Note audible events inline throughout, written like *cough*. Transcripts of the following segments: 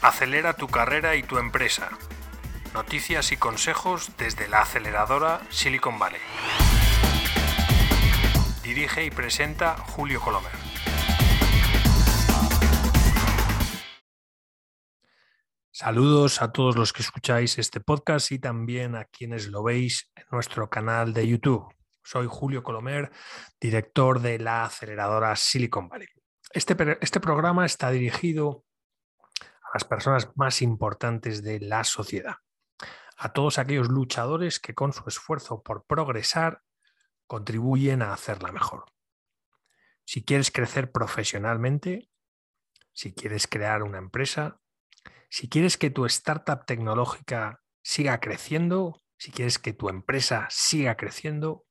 Acelera tu carrera y tu empresa. Noticias y consejos desde la aceleradora Silicon Valley. Dirige y presenta Julio Colomer. Saludos a todos los que escucháis este podcast y también a quienes lo veis en nuestro canal de YouTube. Soy Julio Colomer, director de la aceleradora Silicon Valley. Este, este programa está dirigido las personas más importantes de la sociedad, a todos aquellos luchadores que con su esfuerzo por progresar contribuyen a hacerla mejor. Si quieres crecer profesionalmente, si quieres crear una empresa, si quieres que tu startup tecnológica siga creciendo, si quieres que tu empresa siga creciendo,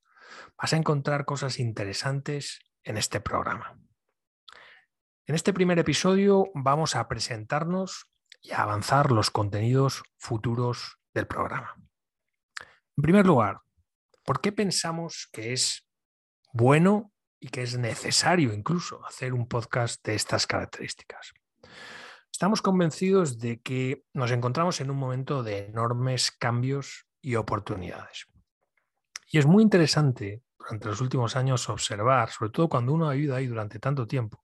vas a encontrar cosas interesantes en este programa. En este primer episodio vamos a presentarnos y a avanzar los contenidos futuros del programa. En primer lugar, ¿por qué pensamos que es bueno y que es necesario incluso hacer un podcast de estas características? Estamos convencidos de que nos encontramos en un momento de enormes cambios y oportunidades. Y es muy interesante durante los últimos años observar, sobre todo cuando uno ha vivido ahí durante tanto tiempo,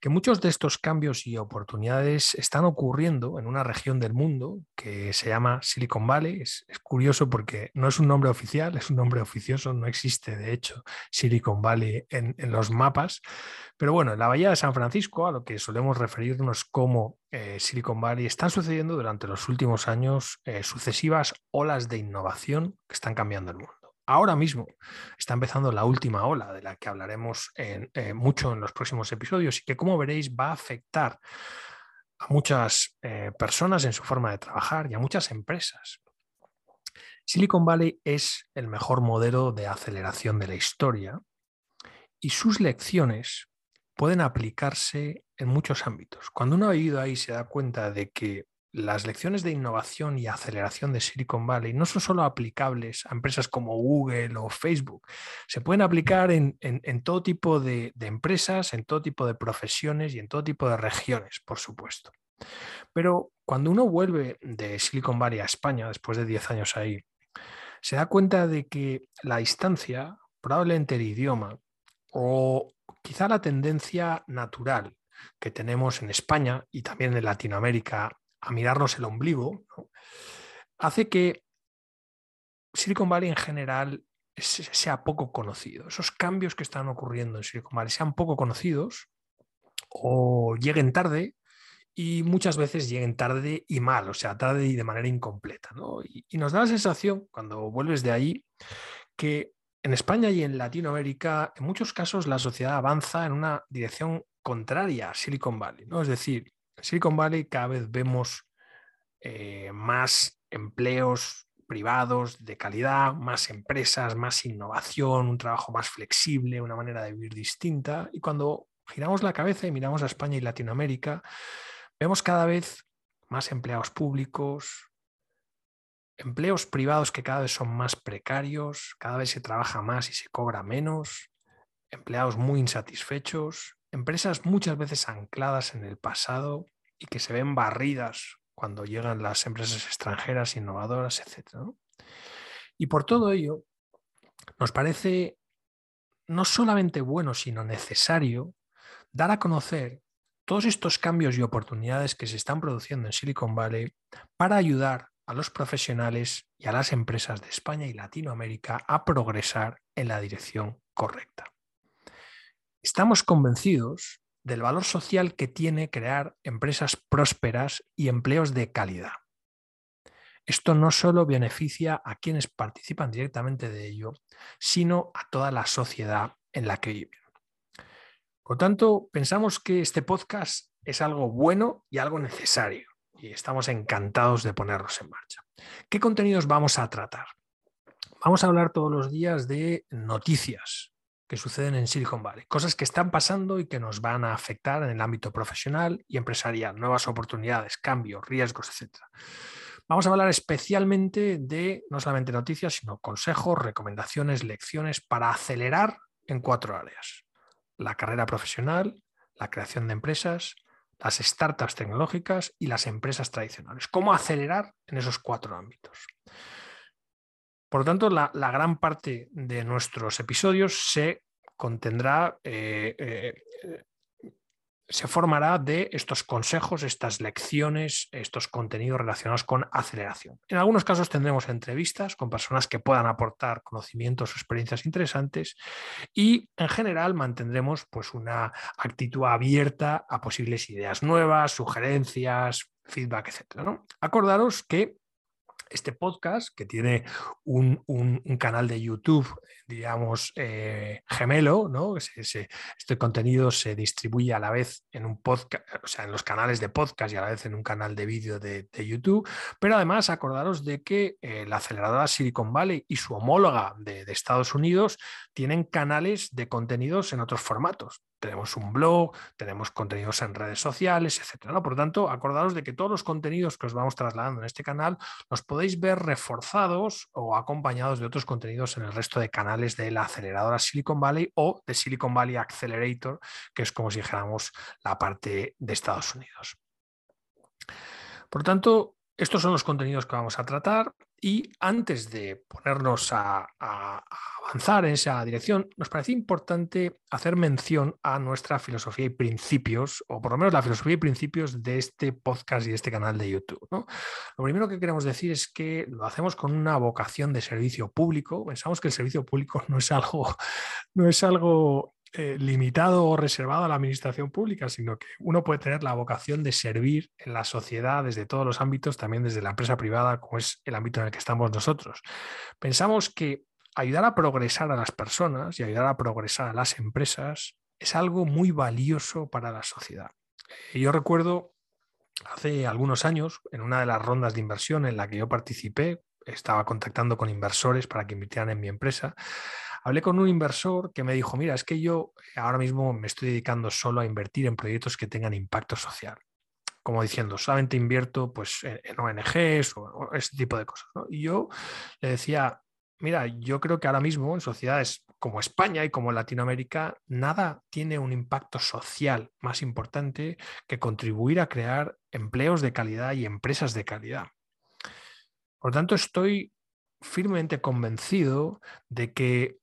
que muchos de estos cambios y oportunidades están ocurriendo en una región del mundo que se llama Silicon Valley. Es, curioso porque no es un nombre oficial, es un nombre oficioso, no existe de hecho Silicon Valley en, los mapas. Pero bueno, en la Bahía de San Francisco, a lo que solemos referirnos como eh, Silicon Valley, están sucediendo durante los últimos años eh, sucesivas olas de innovación que están cambiando el mundo ahora mismo está empezando la última ola de la que hablaremos eh, mucho en los próximos episodios y que como veréis va a afectar a muchas eh, personas en su forma de trabajar y a muchas empresas. Silicon Valley es el mejor modelo de aceleración de la historia y sus lecciones pueden aplicarse en muchos ámbitos. Cuando uno ha ido ahí se da cuenta de que las lecciones de innovación y aceleración de Silicon Valley no son solo aplicables a empresas como Google o Facebook, se pueden aplicar en, todo tipo de, empresas, en todo tipo de profesiones y en todo tipo de regiones, por supuesto. Pero cuando uno vuelve de Silicon Valley a España, después de 10 años ahí, se da cuenta de que la distancia, probablemente el idioma o quizá la tendencia natural que tenemos en España y también en Latinoamérica a mirarnos el ombligo, hace que Silicon Valley en general sea poco conocido. Esos cambios que están ocurriendo en Silicon Valley sean poco conocidos o lleguen tarde y muchas veces lleguen tarde y mal, o sea, tarde y de manera incompleta. Y, y, nos da la sensación, cuando vuelves de ahí, que en España y en Latinoamérica, en muchos casos, la sociedad avanza en una dirección contraria a Silicon Valley. ¿no? Es decir, Silicon Valley cada vez vemos eh, más empleos privados de calidad, más empresas, más innovación, un trabajo más flexible, una manera de vivir distinta. Y cuando giramos la cabeza y miramos a España y Latinoamérica, vemos cada vez más empleados públicos, empleos privados que cada vez son más precarios, cada vez se trabaja más y se cobra menos, empleados muy insatisfechos, empresas muchas veces ancladas en el pasado y que se ven barridas cuando llegan las empresas extranjeras innovadoras, etc. Y por todo ello, nos parece no solamente bueno, sino necesario dar a conocer todos estos cambios y oportunidades que se están produciendo en Silicon Valley para ayudar a los profesionales y a las empresas de España y Latinoamérica a progresar en la dirección correcta. Estamos convencidos del valor social que tiene crear empresas prósperas y empleos de calidad. Esto no solo beneficia a quienes participan directamente de ello, sino a toda la sociedad en la que viven. Por tanto, pensamos que este podcast es algo bueno y algo necesario y estamos encantados de ponerlos en marcha. ¿Qué contenidos vamos a tratar? Vamos a hablar todos los días de noticias, que suceden en Silicon Valley, cosas que están pasando y que nos van a afectar en el ámbito profesional y empresarial, nuevas oportunidades, cambios, riesgos, etc. Vamos a hablar especialmente de no solamente noticias, sino consejos, recomendaciones, lecciones para acelerar en cuatro áreas. La carrera profesional, la creación de empresas, las startups tecnológicas y las empresas tradicionales. ¿Cómo acelerar en esos cuatro ámbitos? Por lo tanto, la, gran parte de nuestros episodios se contendrá, eh, eh, se formará de estos consejos, estas lecciones, estos contenidos relacionados con aceleración. En algunos casos tendremos entrevistas con personas que puedan aportar conocimientos o experiencias interesantes y en general mantendremos pues, una actitud abierta a posibles ideas nuevas, sugerencias, feedback, etc. Acordaros que este podcast, que tiene un, canal de YouTube, digamos, eh, gemelo, ¿no? este contenido se distribuye a la vez en un podcast, o sea, en los canales de podcast y a la vez en un canal de vídeo de, YouTube. Pero además, acordaros de que eh, la aceleradora Silicon Valley y su homóloga de, de Estados Unidos tienen canales de contenidos en otros formatos tenemos un blog, tenemos contenidos en redes sociales, etc. Por lo tanto, acordaros de que todos los contenidos que os vamos trasladando en este canal los podéis ver reforzados o acompañados de otros contenidos en el resto de canales de la aceleradora Silicon Valley o de Silicon Valley Accelerator, que es como si dijéramos la parte de Estados Unidos. Por lo tanto, estos son los contenidos que vamos a tratar y antes de ponernos a, avanzar en esa dirección, nos parece importante hacer mención a nuestra filosofía y principios, o por lo menos la filosofía y principios de este podcast y de este canal de YouTube. Lo primero que queremos decir es que lo hacemos con una vocación de servicio público. Pensamos que el servicio público *laughs* no es algo, no es algo eh, limitado o reservado a la administración pública, sino que uno puede tener la vocación de servir en la sociedad desde todos los ámbitos, también desde la empresa privada, como es el ámbito en el que estamos nosotros. Pensamos que ayudar a progresar a las personas y ayudar a progresar a las empresas es algo muy valioso para la sociedad. Yo recuerdo hace algunos años, en una de las rondas de inversión en la que yo participé, estaba contactando con inversores para que invirtieran en mi empresa hablé con un inversor que me dijo, mira, es que yo ahora mismo me estoy dedicando solo a invertir en proyectos que tengan impacto social. Como diciendo, solamente invierto pues, en ONGs o, ese tipo de cosas. Y yo le decía, mira, yo creo que ahora mismo en sociedades como España y como Latinoamérica, nada tiene un impacto social más importante que contribuir a crear empleos de calidad y empresas de calidad. Por tanto, estoy firmemente convencido de que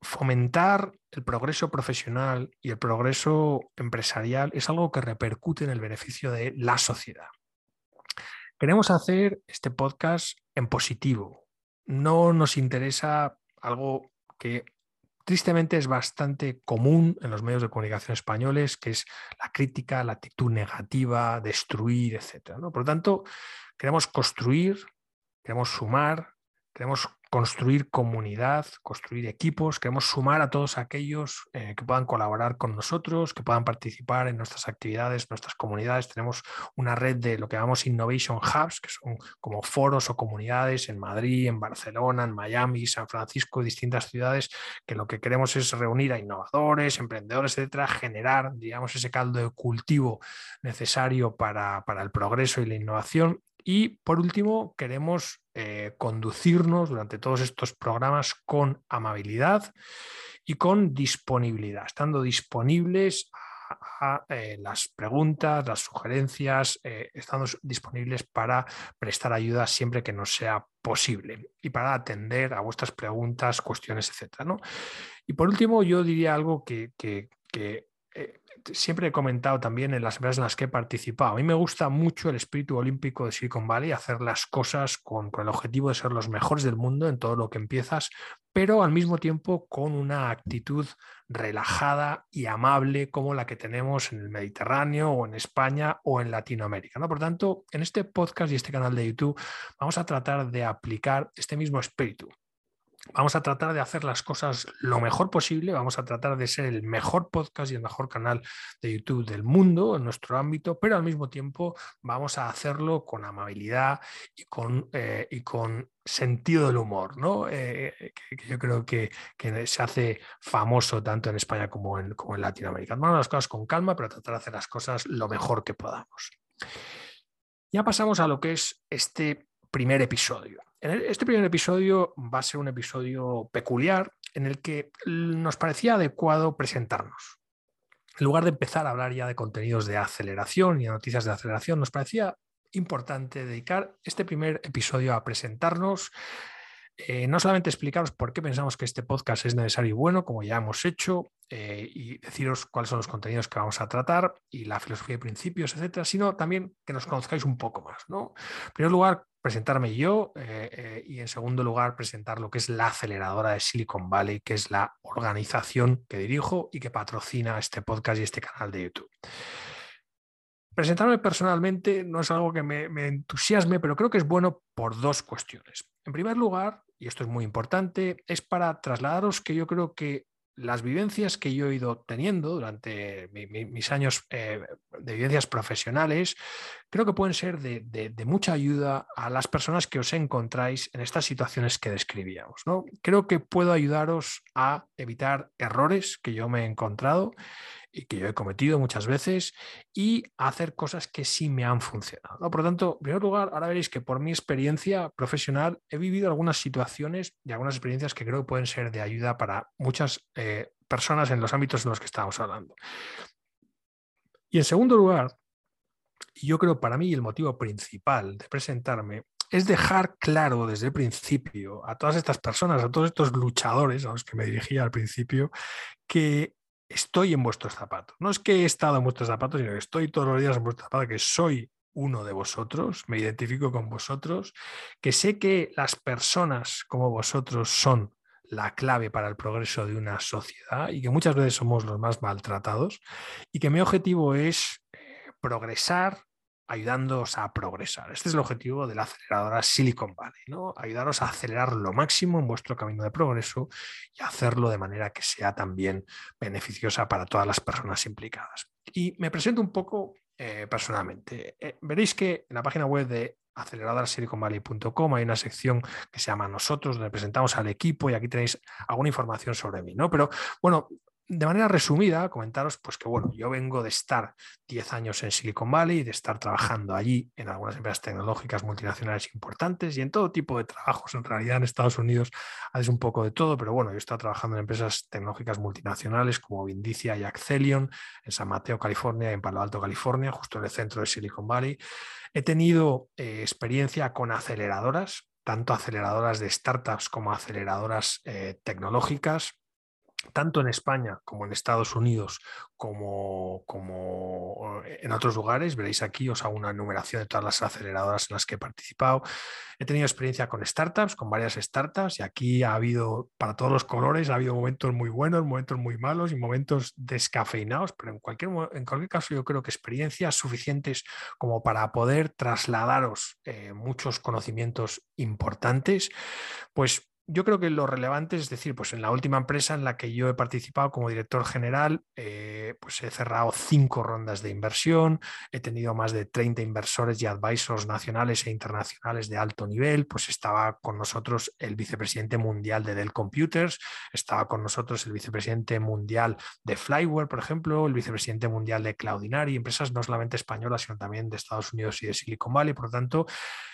fomentar el progreso profesional y el progreso empresarial es algo que repercute en el beneficio de la sociedad. Queremos hacer este podcast en positivo. No nos interesa algo que tristemente es bastante común en los medios de comunicación españoles, que es la crítica, la actitud negativa, destruir, etc. Por lo tanto, queremos construir, queremos sumar, queremos construir comunidad, construir equipos, queremos sumar a todos aquellos eh, que puedan colaborar con nosotros, que puedan participar en nuestras actividades, nuestras comunidades. Tenemos una red de lo que llamamos Innovation Hubs, que son como foros o comunidades en Madrid, en Barcelona, en Miami, San Francisco, distintas ciudades, que lo que queremos es reunir a innovadores, emprendedores, etcétera, generar, digamos, ese caldo de cultivo necesario para, para el progreso y la innovación y por último, queremos eh, conducirnos durante todos estos programas con amabilidad y con disponibilidad, estando disponibles a, eh, las preguntas, las sugerencias, eh, estando disponibles para prestar ayuda siempre que nos sea posible y para atender a vuestras preguntas, cuestiones, etc. Y por último, yo diría algo que, que siempre he comentado también en las empresas en las que he participado. A mí me gusta mucho el espíritu olímpico de Silicon Valley, hacer las cosas con, el objetivo de ser los mejores del mundo en todo lo que empiezas, pero al mismo tiempo con una actitud relajada y amable como la que tenemos en el Mediterráneo o en España o en Latinoamérica. ¿no? Por tanto, en este podcast y este canal de YouTube vamos a tratar de aplicar este mismo espíritu Vamos a tratar de hacer las cosas lo mejor posible, vamos a tratar de ser el mejor podcast y el mejor canal de YouTube del mundo en nuestro ámbito, pero al mismo tiempo vamos a hacerlo con amabilidad y con, eh, y con sentido del humor, ¿no? Eh, que, yo creo que, se hace famoso tanto en España como en, como en Latinoamérica. Vamos a las cosas con calma, pero tratar de hacer las cosas lo mejor que podamos. Ya pasamos a lo que es este primer episodio. Este primer episodio va a ser un episodio peculiar en el que nos parecía adecuado presentarnos. En lugar de empezar a hablar ya de contenidos de aceleración y de noticias de aceleración, nos parecía importante dedicar este primer episodio a presentarnos, eh, no solamente explicaros por qué pensamos que este podcast es necesario y bueno, como ya hemos hecho, eh, y deciros cuáles son los contenidos que vamos a tratar y la filosofía de principios, etcétera, sino también que nos conozcáis un poco más. ¿no? En primer lugar, presentarme yo eh, y en segundo lugar, presentar lo que es la aceleradora de Silicon Valley, que es la organización que dirijo y que patrocina este podcast y este canal de YouTube. Presentarme personalmente no es algo que me entusiasme, pero creo que es bueno por dos cuestiones. En primer lugar, y esto es muy importante, es para trasladaros que yo creo que las vivencias que yo he ido teniendo durante mis años eh, de vivencias profesionales, creo que pueden ser de, mucha ayuda a las personas que os encontráis en estas situaciones que describíamos. ¿no? Creo que puedo ayudaros a evitar errores que yo me he encontrado que yo he cometido muchas veces y hacer cosas que sí me han funcionado. Por lo tanto, en primer lugar, ahora veréis que por mi experiencia profesional he vivido algunas situaciones y algunas experiencias que creo que pueden ser de ayuda para muchas eh, personas en los ámbitos en los que estamos hablando. Y en segundo lugar, yo creo para mí el motivo principal de presentarme es dejar claro desde el principio a todas estas personas, a todos estos luchadores a los que me dirigía al principio, que estoy en vuestros zapatos. No es que he estado en vuestros zapatos, sino que estoy todos los días en vuestros zapatos, que soy uno de vosotros, me identifico con vosotros, que sé que las personas como vosotros son la clave para el progreso de una sociedad y que muchas veces somos los más maltratados y que mi objetivo es eh, progresar ayudándoos a progresar. Este es el objetivo de la aceleradora Silicon Valley, ¿no? Ayudaros a acelerar lo máximo en vuestro camino de progreso y hacerlo de manera que sea también beneficiosa para todas las personas implicadas. Y me presento un poco eh, personalmente. Eh, veréis que en la página web de aceleradorasiliconvalley.com hay una sección que se llama Nosotros, donde presentamos al equipo y aquí tenéis alguna información sobre mí, ¿no? Pero bueno, de manera resumida, comentaros pues que bueno, yo vengo de estar 10 años en Silicon Valley, de estar trabajando allí en algunas empresas tecnológicas multinacionales importantes y en todo tipo de trabajos. En realidad en Estados Unidos haces un poco de todo, pero bueno, yo he estado trabajando en empresas tecnológicas multinacionales como Vindicia y Accelion en San Mateo, California en Palo Alto, California, justo en el centro de Silicon Valley. He tenido eh, experiencia con aceleradoras, tanto aceleradoras de startups como aceleradoras eh, tecnológicas tanto en España como en Estados Unidos, como, como, eh, en otros lugares. Veréis aquí, os hago una enumeración de todas las aceleradoras en las que he participado. He tenido experiencia con startups, con varias startups, y aquí ha habido, para todos los colores, ha habido momentos muy buenos, momentos muy malos y momentos descafeinados, pero en cualquier, en cualquier caso yo creo que experiencias suficientes como para poder trasladaros eh, muchos conocimientos importantes, pues yo creo que lo relevante es decir, pues en la última empresa en la que yo he participado como director general, eh, pues he cerrado cinco rondas de inversión, he tenido más de 30 inversores y advisors nacionales e internacionales de alto nivel, pues estaba con nosotros el vicepresidente mundial de Dell Computers, estaba con nosotros el vicepresidente mundial de Flyware, por ejemplo, el vicepresidente mundial de Cloudinary, empresas no solamente españolas, sino también de Estados Unidos y de Silicon Valley, por lo tanto,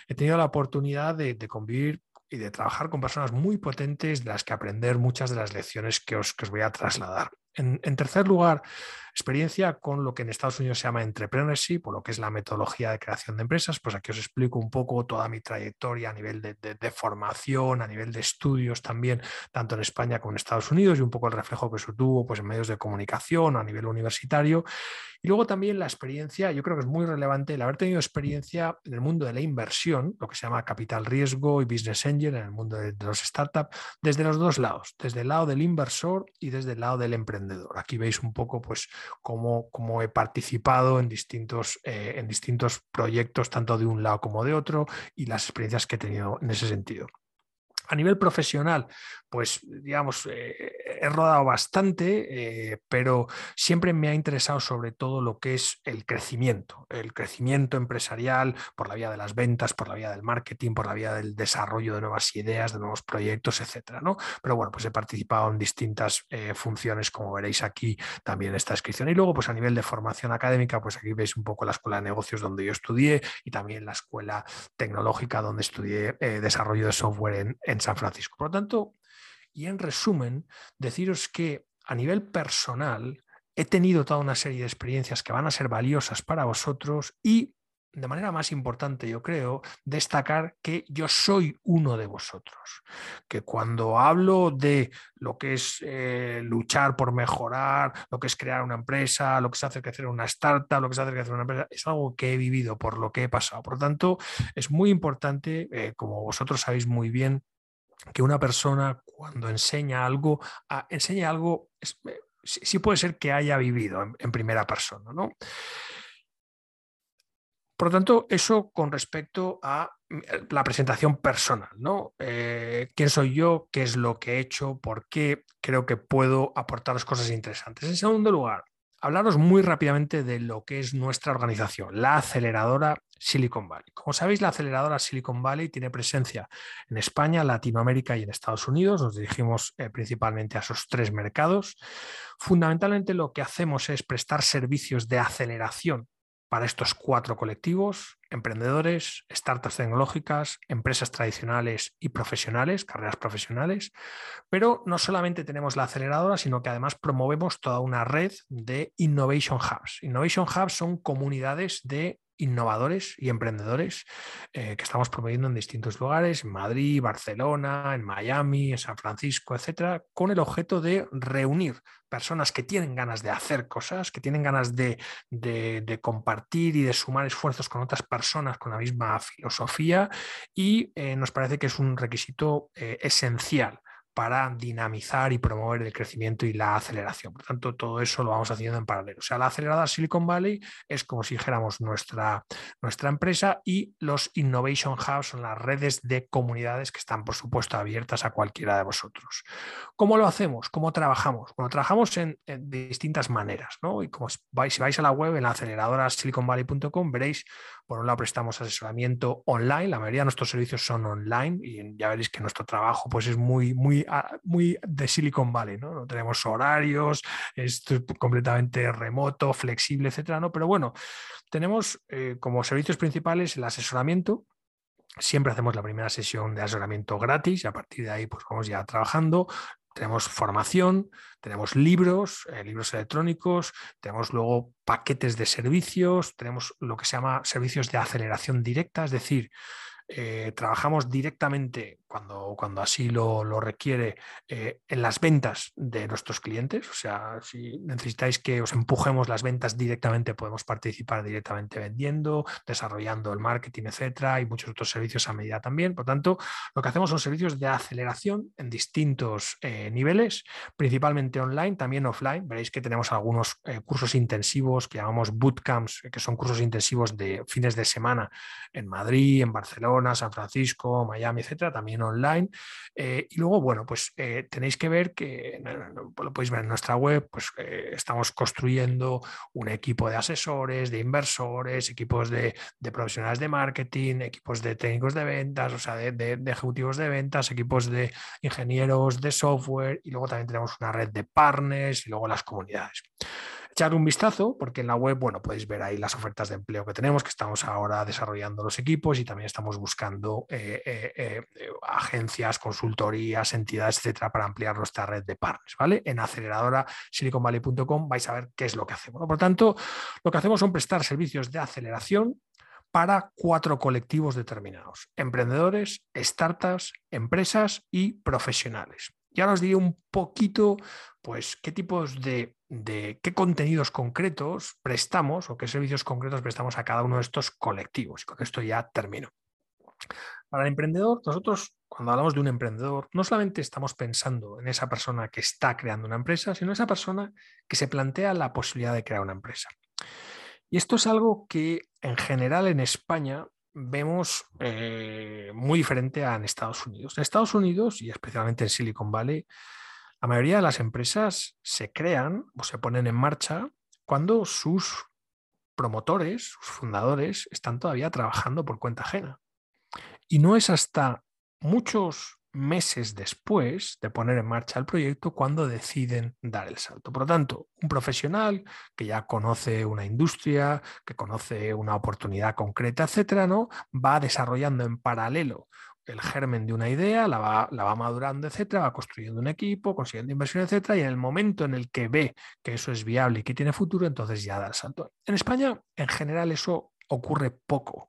he tenido la oportunidad de, de convivir y de trabajar con personas muy potentes de las que aprender muchas de las lecciones que os, que os voy a trasladar. En, en, tercer lugar, experiencia con lo que en Estados Unidos se llama entrepreneurship, o lo que es la metodología de creación de empresas. Pues aquí os explico un poco toda mi trayectoria a nivel de, formación, a nivel de estudios también, tanto en España como en Estados Unidos, y un poco el reflejo que eso tuvo pues, en medios de comunicación a nivel universitario. Y luego también la experiencia, yo creo que es muy relevante el haber tenido experiencia en el mundo de la inversión, lo que se llama capital riesgo y business angel, en el mundo de los startups, desde los dos lados, desde el lado del inversor y desde el lado del emprendedor. Aquí veis un poco pues cómo, he participado en distintos, eh, en distintos proyectos, tanto de un lado como de otro, y las experiencias que he tenido en ese sentido. A nivel profesional, pues digamos, eh, he rodado bastante, eh, pero siempre me ha interesado sobre todo lo que es el crecimiento, el crecimiento empresarial por la vía de las ventas, por la vía del marketing, por la vía del desarrollo de nuevas ideas, de nuevos proyectos, etcétera, ¿no? Pero bueno, pues he participado en distintas eh, funciones, como veréis aquí también esta descripción. Y luego, pues a nivel de formación académica, pues aquí veis un poco la escuela de negocios donde yo estudié y también la escuela tecnológica donde estudié desarrollo de software en, en San Francisco. Por lo tanto, y en resumen, deciros que a nivel personal he tenido toda una serie de experiencias que van a ser valiosas para vosotros y de manera más importante, yo creo, destacar que yo soy uno de vosotros. Que cuando hablo de lo que es eh, luchar por mejorar, lo que es crear una empresa, lo que es hacer crecer una startup, lo que es hacer crecer una empresa, es algo que he vivido, por lo que he pasado. Por lo tanto, es muy importante, eh, como vosotros sabéis muy bien, que una persona cuando enseña algo, ah, enseña algo, eh, sí, puede ser que haya vivido en, primera persona, ¿no? Por lo tanto, eso con respecto a mm, eh, la presentación personal, ¿no? Eh, ¿Quién soy yo? ¿Qué es lo que he hecho? ¿Por qué creo que puedo aportaros cosas interesantes? En segundo lugar, hablaros muy rápidamente de lo que es nuestra organización, la aceleradora Silicon Valley. Como sabéis, la aceleradora Silicon Valley tiene presencia en España, Latinoamérica y en Estados Unidos. Nos dirigimos eh, principalmente a esos tres mercados. Fundamentalmente lo que hacemos es prestar servicios de aceleración para estos cuatro colectivos, emprendedores, startups tecnológicas, empresas tradicionales y profesionales, carreras profesionales. Pero no solamente tenemos la aceleradora, sino que además promovemos toda una red de Innovation Hubs. Innovation Hubs son comunidades de innovadores y emprendedores eh, que estamos promoviendo en distintos lugares, en Madrid, Barcelona, en Miami, en San Francisco, etcétera, con el objeto de reunir personas que tienen ganas de hacer cosas, que tienen ganas de, compartir y de sumar esfuerzos con otras personas con la misma filosofía y eh, nos parece que es un requisito eh, esencial para dinamizar y promover el crecimiento y la aceleración. Por tanto, todo eso lo vamos haciendo en paralelo. O sea, la acelerada Silicon Valley es como si dijéramos nuestra, nuestra empresa y los Innovation Hubs son las redes de comunidades que están, por supuesto, abiertas a cualquiera de vosotros. ¿Cómo lo hacemos? ¿Cómo trabajamos? Bueno, trabajamos en, distintas maneras, ¿no? Y como vais, si vais a la web, en la aceleradora siliconvalley.com, veréis, por un lado, prestamos asesoramiento online, la mayoría de nuestros servicios son online y ya veréis que nuestro trabajo pues, es muy, muy muy, de Silicon Valley, ¿no? No tenemos horarios, es completamente remoto, flexible, etcétera, ¿no? Pero bueno, tenemos eh, como servicios principales el asesoramiento, Siempre hacemos la primera sesión de asesoramiento gratis y a partir de ahí pues vamos ya trabajando. Tenemos formación, tenemos libros, eh, libros electrónicos, tenemos luego paquetes de servicios, tenemos lo que se llama servicios de aceleración directa, es decir, eh, trabajamos directamente cuando, cuando así lo, requiere eh, en las ventas de nuestros clientes. O sea, si necesitáis que os empujemos las ventas directamente, podemos participar directamente vendiendo, desarrollando el marketing, etcétera, y muchos otros servicios a medida también. Por tanto, lo que hacemos son servicios de aceleración en distintos eh, niveles, principalmente online, también offline. Veréis que tenemos algunos cursos intensivos que llamamos bootcamps, que son cursos intensivos de fines de semana en Madrid, en Barcelona San Francisco, Miami, etcétera, también online. Eh, y luego, bueno, pues eh, tenéis que ver que, lo podéis ver en nuestra web, pues eh, estamos construyendo un equipo de asesores, de inversores, equipos de, profesionales de marketing, equipos de técnicos de ventas, o sea, de, de ejecutivos de ventas, equipos de ingenieros de software y luego también tenemos una red de partners y luego las comunidades echar un vistazo, porque en la web, bueno, podéis ver ahí las ofertas de empleo que tenemos, que estamos ahora desarrollando los equipos y también estamos buscando eh, eh, eh, agencias, consultorías, entidades, etcétera, para ampliar nuestra red de partners, ¿vale? En aceleradora siliconvalley.com vais a ver qué es lo que hacemos. Por lo tanto, lo que hacemos son prestar servicios de aceleración para cuatro colectivos determinados, emprendedores, startups, empresas y profesionales. Ya os diré un poquito, pues, qué tipos de, qué contenidos concretos prestamos o qué servicios concretos prestamos a cada uno de estos colectivos. Y con esto ya termino. Para el emprendedor, nosotros cuando hablamos de un emprendedor, no solamente estamos pensando en esa persona que está creando una empresa, sino en esa persona que se plantea la posibilidad de crear una empresa. Y esto es algo que en general en España vemos eh, muy diferente a en Estados Unidos. En Estados Unidos y especialmente en Silicon Valley, la mayoría de las empresas se crean o se ponen en marcha cuando sus promotores, sus fundadores, están todavía trabajando por cuenta ajena. Y no es hasta muchos meses después de poner en marcha el proyecto cuando deciden dar el salto. Por lo tanto, un profesional que ya conoce una industria, que conoce una oportunidad concreta, etcétera, ¿no? va desarrollando en paralelo el germen de una idea, la va, la va madurando, etcétera, va construyendo un equipo, consiguiendo inversión, etcétera, y en el momento en el que ve que eso es viable y que tiene futuro, entonces ya da el salto. En España, en general, eso ocurre poco.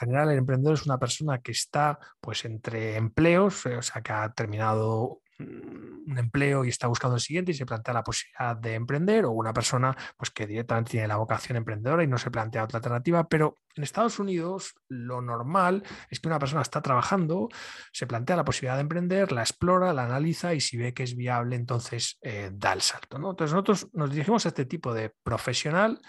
En general, el emprendedor es una persona que está pues entre empleos, eh, o sea, que ha terminado un empleo y está buscando el siguiente y se plantea la posibilidad de emprender, o una persona pues, que directamente tiene la vocación emprendedora y no se plantea otra alternativa, pero en Estados Unidos lo normal es que una persona está trabajando, se plantea la posibilidad de emprender, la explora, la analiza y si ve que es viable, entonces eh, da el salto. Entonces nosotros nos dirigimos a este tipo de profesional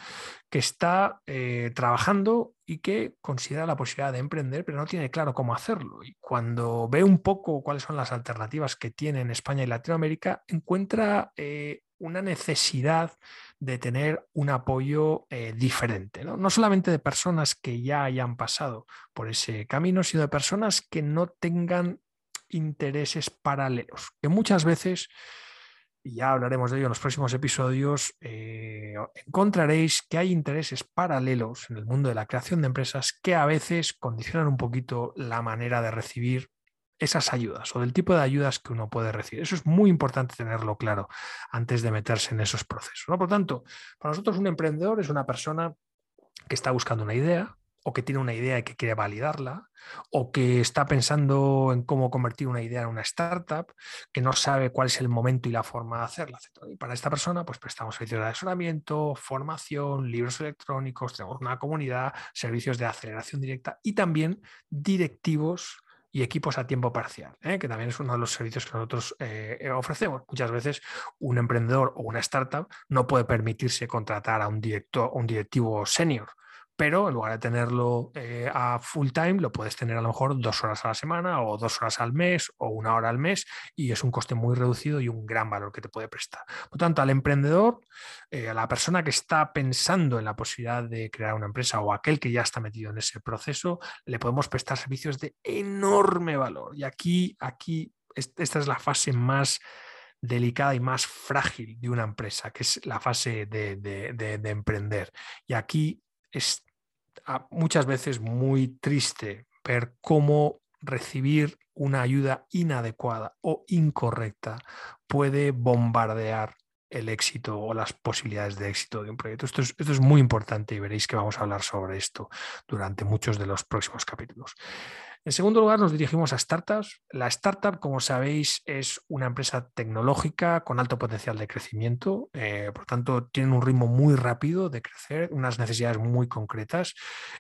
que está eh, trabajando y que considera la posibilidad de emprender, pero no tiene claro cómo hacerlo. Y cuando ve un poco cuáles son las alternativas que tiene en España y Latinoamérica, encuentra eh, una necesidad de tener un apoyo eh, diferente, ¿no? solamente de personas que ya hayan pasado por ese camino, sino de personas que no tengan intereses paralelos, que muchas veces, y ya hablaremos de ello en los próximos episodios, eh, encontraréis que hay intereses paralelos en el mundo de la creación de empresas que a veces condicionan un poquito la manera de recibir esas ayudas o del tipo de ayudas que uno puede recibir. Eso es muy importante tenerlo claro antes de meterse en esos procesos. ¿no? Por tanto, para nosotros un emprendedor es una persona que está buscando una idea o que tiene una idea y que quiere validarla, o que está pensando en cómo convertir una idea en una startup, que no sabe cuál es el momento y la forma de hacerla. Y para esta persona, pues prestamos servicios de asesoramiento, formación, libros electrónicos, tenemos una comunidad, servicios de aceleración directa y también directivos y equipos a tiempo parcial, ¿eh? que también es uno de los servicios que nosotros eh, eh, ofrecemos. Muchas veces un emprendedor o una startup no puede permitirse contratar a un, director, un directivo senior pero en lugar de tenerlo eh, a full time, lo puedes tener a lo mejor dos horas a la semana o dos horas al mes o una hora al mes y es un coste muy reducido y un gran valor que te puede prestar. Por tanto, al emprendedor, eh, a la persona que está pensando en la posibilidad de crear una empresa o aquel que ya está metido en ese proceso, le podemos prestar servicios de enorme valor. Y aquí, aquí esta es la fase más delicada y más frágil de una empresa, que es la fase de, de emprender. Y aquí es muchas veces muy triste ver cómo recibir una ayuda inadecuada o incorrecta puede bombardear el éxito o las posibilidades de éxito de un proyecto. Esto es, esto es muy importante y veréis que vamos a hablar sobre esto durante muchos de los próximos capítulos. En segundo lugar, nos dirigimos a startups. La startup, como sabéis, es una empresa tecnológica con alto potencial de crecimiento. Eh, por tanto, tienen un ritmo muy rápido de crecer, unas necesidades muy concretas.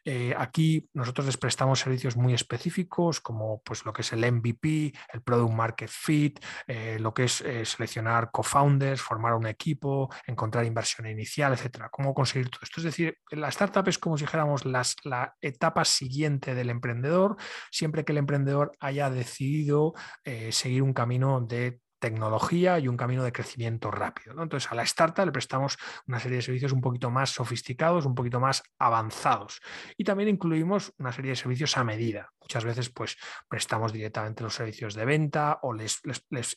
Eh, aquí nosotros les prestamos servicios muy específicos, como pues, lo que es el MVP, el Product Market Fit, eh, lo que es seleccionar co-founders, formar un equipo, encontrar inversión inicial, etcétera. Cómo conseguir todo esto. Es decir, la startup es como si dijéramos las, la etapa siguiente del emprendedor siempre que el emprendedor haya decidido eh, seguir un camino de tecnología y un camino de crecimiento rápido. Entonces, a la startup le prestamos una serie de servicios un poquito más sofisticados, un poquito más avanzados. Y también incluimos una serie de servicios a medida. Muchas veces, pues, prestamos directamente los servicios de venta o les,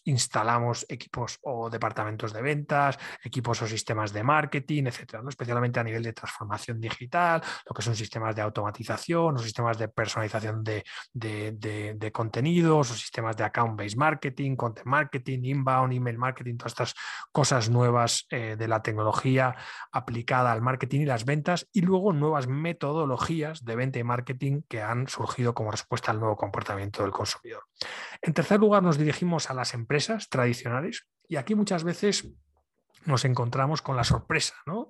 instalamos equipos o departamentos de ventas, equipos o sistemas de marketing, etcétera, especialmente a nivel de transformación digital, lo que son sistemas de automatización o sistemas de personalización de, de, de contenidos o sistemas de account-based marketing, content marketing inbound, email marketing, todas estas cosas nuevas eh, de la tecnología aplicada al marketing y las ventas, y luego nuevas metodologías de venta y marketing que han surgido como respuesta al nuevo comportamiento del consumidor. En tercer lugar, nos dirigimos a las empresas tradicionales y aquí muchas veces nos encontramos con la sorpresa. ¿no?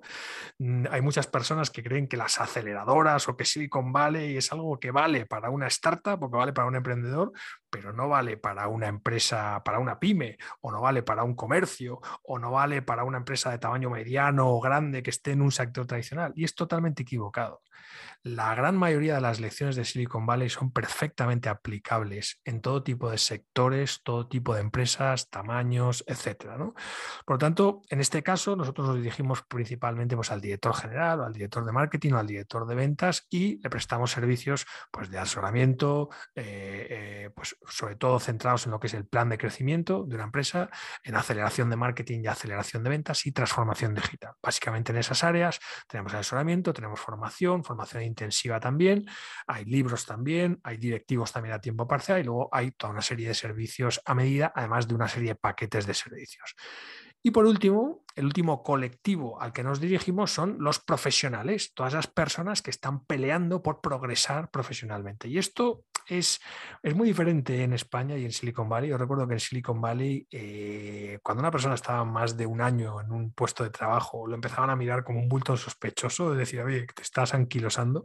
Mm, hay muchas personas que creen que las aceleradoras o que Silicon Valley es algo que vale para una startup o que vale para un emprendedor, pero no vale para una empresa, para una pyme, o no vale para un comercio, o no vale para una empresa de tamaño mediano o grande que esté en un sector tradicional. Y es totalmente equivocado. La gran mayoría de las lecciones de Silicon Valley son perfectamente aplicables en todo tipo de sectores, todo tipo de empresas, tamaños, etc. Por lo tanto, en este caso, nosotros nos dirigimos principalmente pues, al director general, o al director de marketing, o al director de ventas y le prestamos servicios pues, de asesoramiento, eh, eh, pues, sobre todo centrados en lo que es el plan de crecimiento de una empresa, en aceleración de marketing y aceleración de ventas y transformación digital. Básicamente en esas áreas tenemos asesoramiento, tenemos formación, formación intensiva también, hay libros también, hay directivos también a tiempo parcial y luego hay toda una serie de servicios a medida, además de una serie de paquetes de servicios. Y por último, el último colectivo al que nos dirigimos son los profesionales, todas las personas que están peleando por progresar profesionalmente. Y esto es, es muy diferente en España y en Silicon Valley. Yo recuerdo que en Silicon Valley, eh, cuando una persona estaba más de un año en un puesto de trabajo, lo empezaban a mirar como un bulto sospechoso, de decir, oye, te estás anquilosando.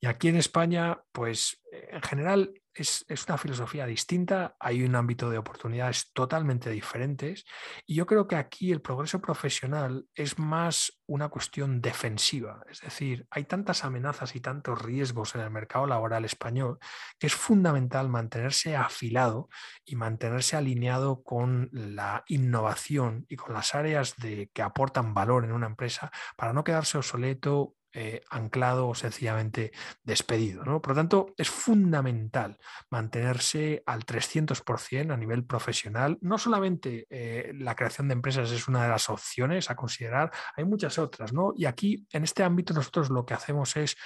Y aquí en España, pues en general es, una filosofía distinta, hay un ámbito de oportunidades totalmente diferentes y yo creo que aquí el progreso profesional es más una cuestión defensiva, es decir, hay tantas amenazas y tantos riesgos en el mercado laboral español que es fundamental mantenerse afilado y mantenerse alineado con la innovación y con las áreas de, que aportan valor en una empresa para no quedarse obsoleto eh, anclado o sencillamente despedido. ¿no? Por lo tanto, es fundamental mantenerse al 300% a nivel profesional. No solamente eh, la creación de empresas es una de las opciones a considerar, hay muchas otras. ¿no? Y aquí, en este ámbito, nosotros lo que hacemos es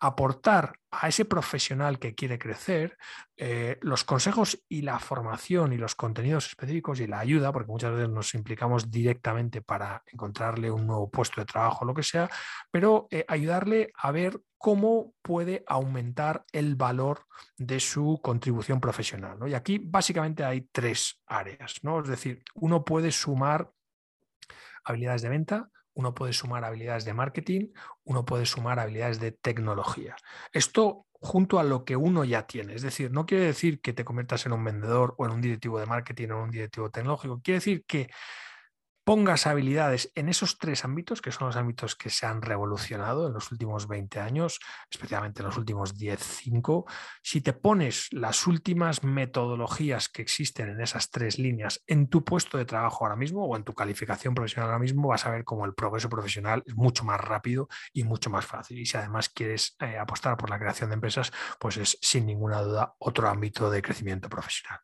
aportar a ese profesional que quiere crecer eh, los consejos y la formación y los contenidos específicos y la ayuda, porque muchas veces nos implicamos directamente para encontrarle un nuevo puesto de trabajo lo que sea, pero ayudarle a ver cómo puede aumentar el valor de su contribución profesional. Y aquí básicamente hay tres áreas. ¿no? Es decir, uno puede sumar habilidades de venta, uno puede sumar habilidades de marketing, uno puede sumar habilidades de tecnología. Esto junto a lo que uno ya tiene. Es decir, no quiere decir que te conviertas en un vendedor o en un directivo de marketing o en un directivo tecnológico. Quiere decir que pongas habilidades en esos tres ámbitos, que son los ámbitos que se han revolucionado en los últimos 20 años, especialmente en los últimos 10, 5, si te pones las últimas metodologías que existen en esas tres líneas en tu puesto de trabajo ahora mismo o en tu calificación profesional ahora mismo, vas a ver cómo el progreso profesional es mucho más rápido y mucho más fácil. Y si además quieres eh, apostar por la creación de empresas, pues es sin ninguna duda otro ámbito de crecimiento profesional.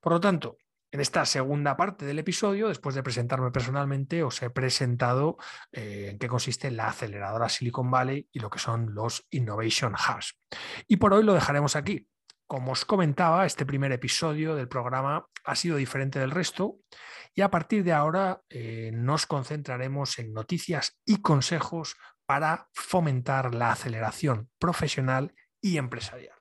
Por lo tanto, en esta segunda parte del episodio, después de presentarme personalmente, os he presentado eh, en qué consiste la aceleradora Silicon Valley y lo que son los Innovation Hubs. Y por hoy lo dejaremos aquí. Como os comentaba, este primer episodio del programa ha sido diferente del resto y a partir de ahora eh, nos concentraremos en noticias y consejos para fomentar la aceleración profesional y empresarial.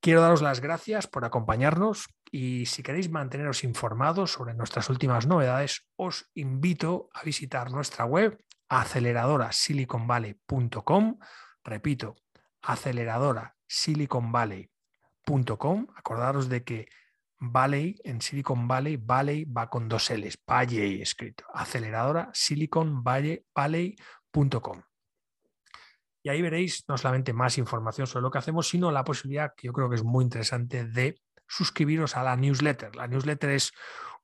Quiero daros las gracias por acompañarnos y si queréis manteneros informados sobre nuestras últimas novedades, os invito a visitar nuestra web aceleradorasiliconvalley.com. Repito, aceleradorasiliconvalley.com. Acordaros de que Valley en Silicon Valley, Valley va con dos L's, Valley escrito, aceleradora siliconvalley.com. Y ahí veréis no solamente más información sobre lo que hacemos, sino la posibilidad, que yo creo que es muy interesante, de suscribiros a la newsletter. La newsletter es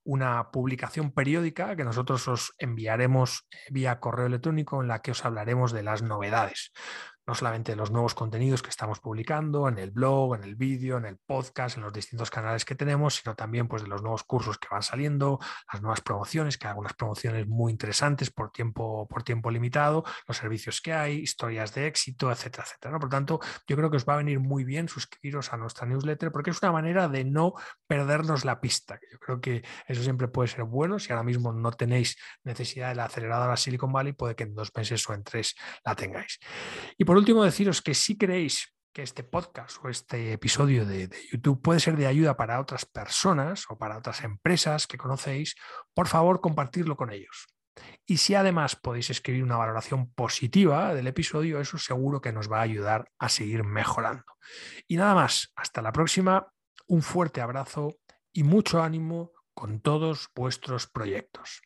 una publicación periódica que nosotros os enviaremos vía correo electrónico en la que os hablaremos de las novedades no solamente de los nuevos contenidos que estamos publicando en el blog, en el vídeo, en el podcast, en los distintos canales que tenemos, sino también pues, de los nuevos cursos que van saliendo, las nuevas promociones, que hay algunas promociones muy interesantes por tiempo, por tiempo limitado, los servicios que hay, historias de éxito, etcétera, etcétera. Por tanto, yo creo que os va a venir muy bien suscribiros a nuestra newsletter porque es una manera de no perdernos la pista. Yo creo que eso siempre puede ser bueno. Si ahora mismo no tenéis necesidad de la aceleradora Silicon Valley, puede que en dos meses o en tres la tengáis. Por último, deciros que si creéis que este podcast o este episodio de, YouTube puede ser de ayuda para otras personas o para otras empresas que conocéis, por favor compartirlo con ellos. Y si además podéis escribir una valoración positiva del episodio, eso seguro que nos va a ayudar a seguir mejorando. Y nada más, hasta la próxima, un fuerte abrazo y mucho ánimo con todos vuestros proyectos.